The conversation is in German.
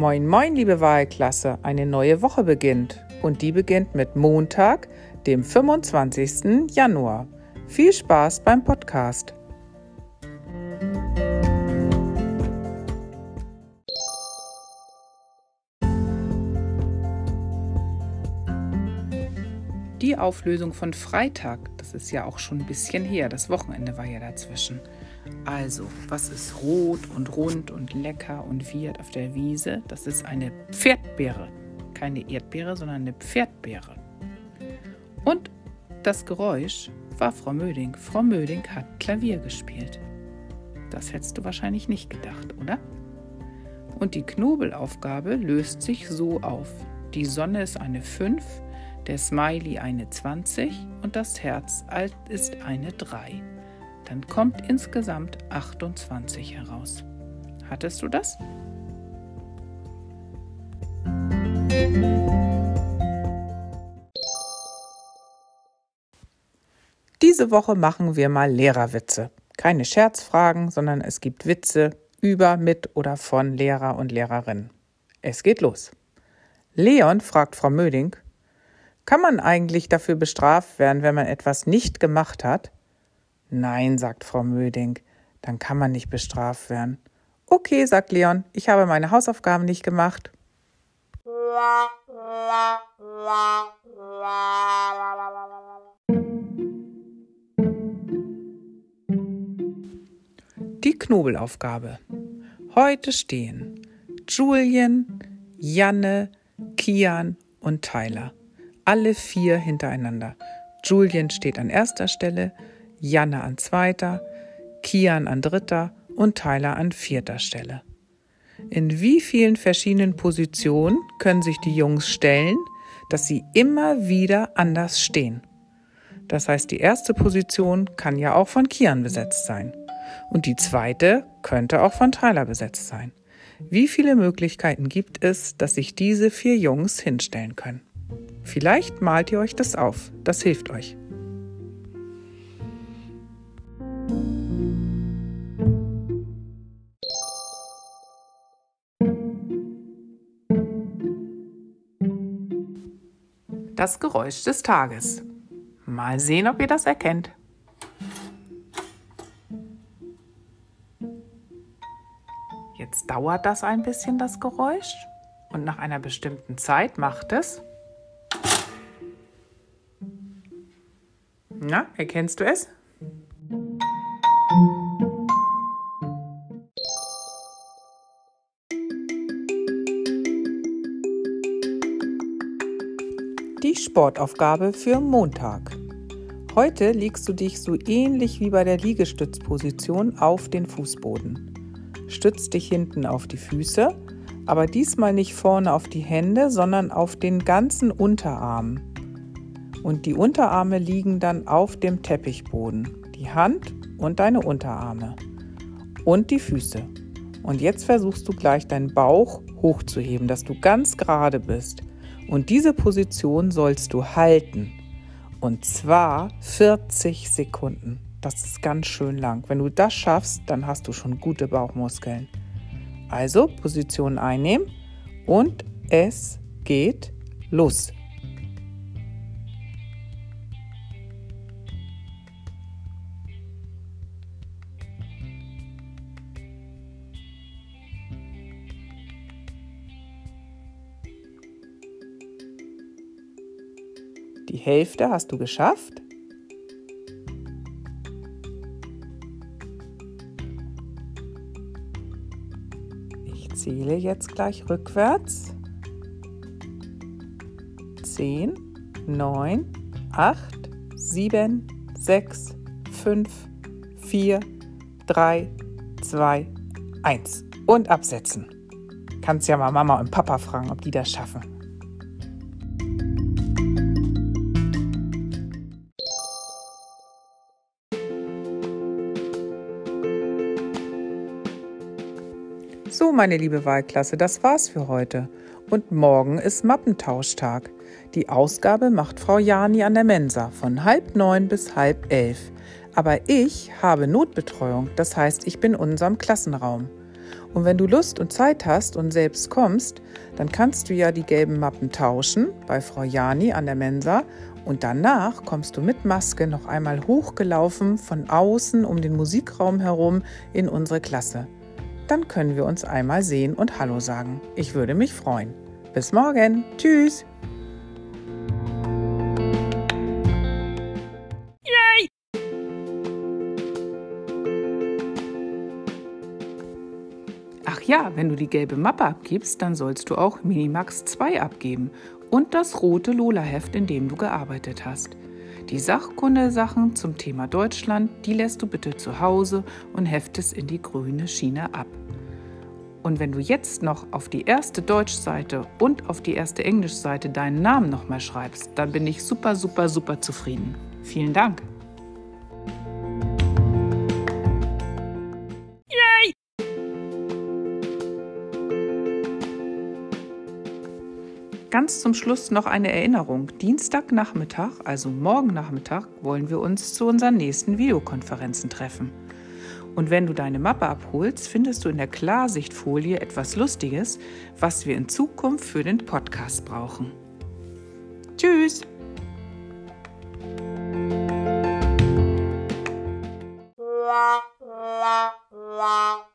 Moin, moin, liebe Wahlklasse. Eine neue Woche beginnt. Und die beginnt mit Montag, dem 25. Januar. Viel Spaß beim Podcast. Die Auflösung von Freitag, das ist ja auch schon ein bisschen her, das Wochenende war ja dazwischen. Also, was ist rot und rund und lecker und wird auf der Wiese? Das ist eine Pferdbeere. Keine Erdbeere, sondern eine Pferdbeere. Und das Geräusch war Frau Möding. Frau Möding hat Klavier gespielt. Das hättest du wahrscheinlich nicht gedacht, oder? Und die Knobelaufgabe löst sich so auf. Die Sonne ist eine 5, der Smiley eine 20 und das Herz ist eine 3 dann kommt insgesamt 28 heraus. Hattest du das? Diese Woche machen wir mal Lehrerwitze. Keine Scherzfragen, sondern es gibt Witze über, mit oder von Lehrer und Lehrerinnen. Es geht los. Leon fragt Frau Möding, kann man eigentlich dafür bestraft werden, wenn man etwas nicht gemacht hat? Nein, sagt Frau Möding, dann kann man nicht bestraft werden. Okay, sagt Leon, ich habe meine Hausaufgaben nicht gemacht. Die Knobelaufgabe. Heute stehen Julien, Janne, Kian und Tyler. Alle vier hintereinander. Julien steht an erster Stelle, Janne an zweiter, Kian an dritter und Tyler an vierter Stelle. In wie vielen verschiedenen Positionen können sich die Jungs stellen, dass sie immer wieder anders stehen? Das heißt, die erste Position kann ja auch von Kian besetzt sein. Und die zweite könnte auch von Tyler besetzt sein. Wie viele Möglichkeiten gibt es, dass sich diese vier Jungs hinstellen können? Vielleicht malt ihr euch das auf. Das hilft euch. Das Geräusch des Tages. Mal sehen, ob ihr das erkennt. Jetzt dauert das ein bisschen, das Geräusch. Und nach einer bestimmten Zeit macht es. Na, erkennst du es? Die Sportaufgabe für Montag. Heute legst du dich so ähnlich wie bei der Liegestützposition auf den Fußboden. Stütz dich hinten auf die Füße, aber diesmal nicht vorne auf die Hände, sondern auf den ganzen Unterarm. Und die Unterarme liegen dann auf dem Teppichboden. Die Hand und deine Unterarme. Und die Füße. Und jetzt versuchst du gleich deinen Bauch hochzuheben, dass du ganz gerade bist. Und diese Position sollst du halten. Und zwar 40 Sekunden. Das ist ganz schön lang. Wenn du das schaffst, dann hast du schon gute Bauchmuskeln. Also Position einnehmen und es geht los. Die Hälfte hast du geschafft. Ich zähle jetzt gleich rückwärts. 10, 9, 8, 7, 6, 5, 4, 3, 2, 1. Und absetzen. Kannst ja mal Mama und Papa fragen, ob die das schaffen. So, meine liebe Wahlklasse, das war's für heute. Und morgen ist Mappentauschtag. Die Ausgabe macht Frau Jani an der Mensa von halb neun bis halb elf. Aber ich habe Notbetreuung, das heißt, ich bin in unserem Klassenraum. Und wenn du Lust und Zeit hast und selbst kommst, dann kannst du ja die gelben Mappen tauschen bei Frau Jani an der Mensa und danach kommst du mit Maske noch einmal hochgelaufen von außen um den Musikraum herum in unsere Klasse. Dann können wir uns einmal sehen und Hallo sagen. Ich würde mich freuen. Bis morgen. Tschüss. Ach ja, wenn du die gelbe Mappe abgibst, dann sollst du auch Minimax 2 abgeben und das rote Lola-Heft, in dem du gearbeitet hast. Die Sachkundesachen zum Thema Deutschland, die lässt du bitte zu Hause und heftest in die grüne Schiene ab. Und wenn du jetzt noch auf die erste Deutschseite und auf die erste Englischseite deinen Namen nochmal schreibst, dann bin ich super, super, super zufrieden. Vielen Dank. Ganz zum Schluss noch eine Erinnerung. Dienstagnachmittag, also morgen Nachmittag, wollen wir uns zu unseren nächsten Videokonferenzen treffen. Und wenn du deine Mappe abholst, findest du in der Klarsichtfolie etwas Lustiges, was wir in Zukunft für den Podcast brauchen. Tschüss! la la la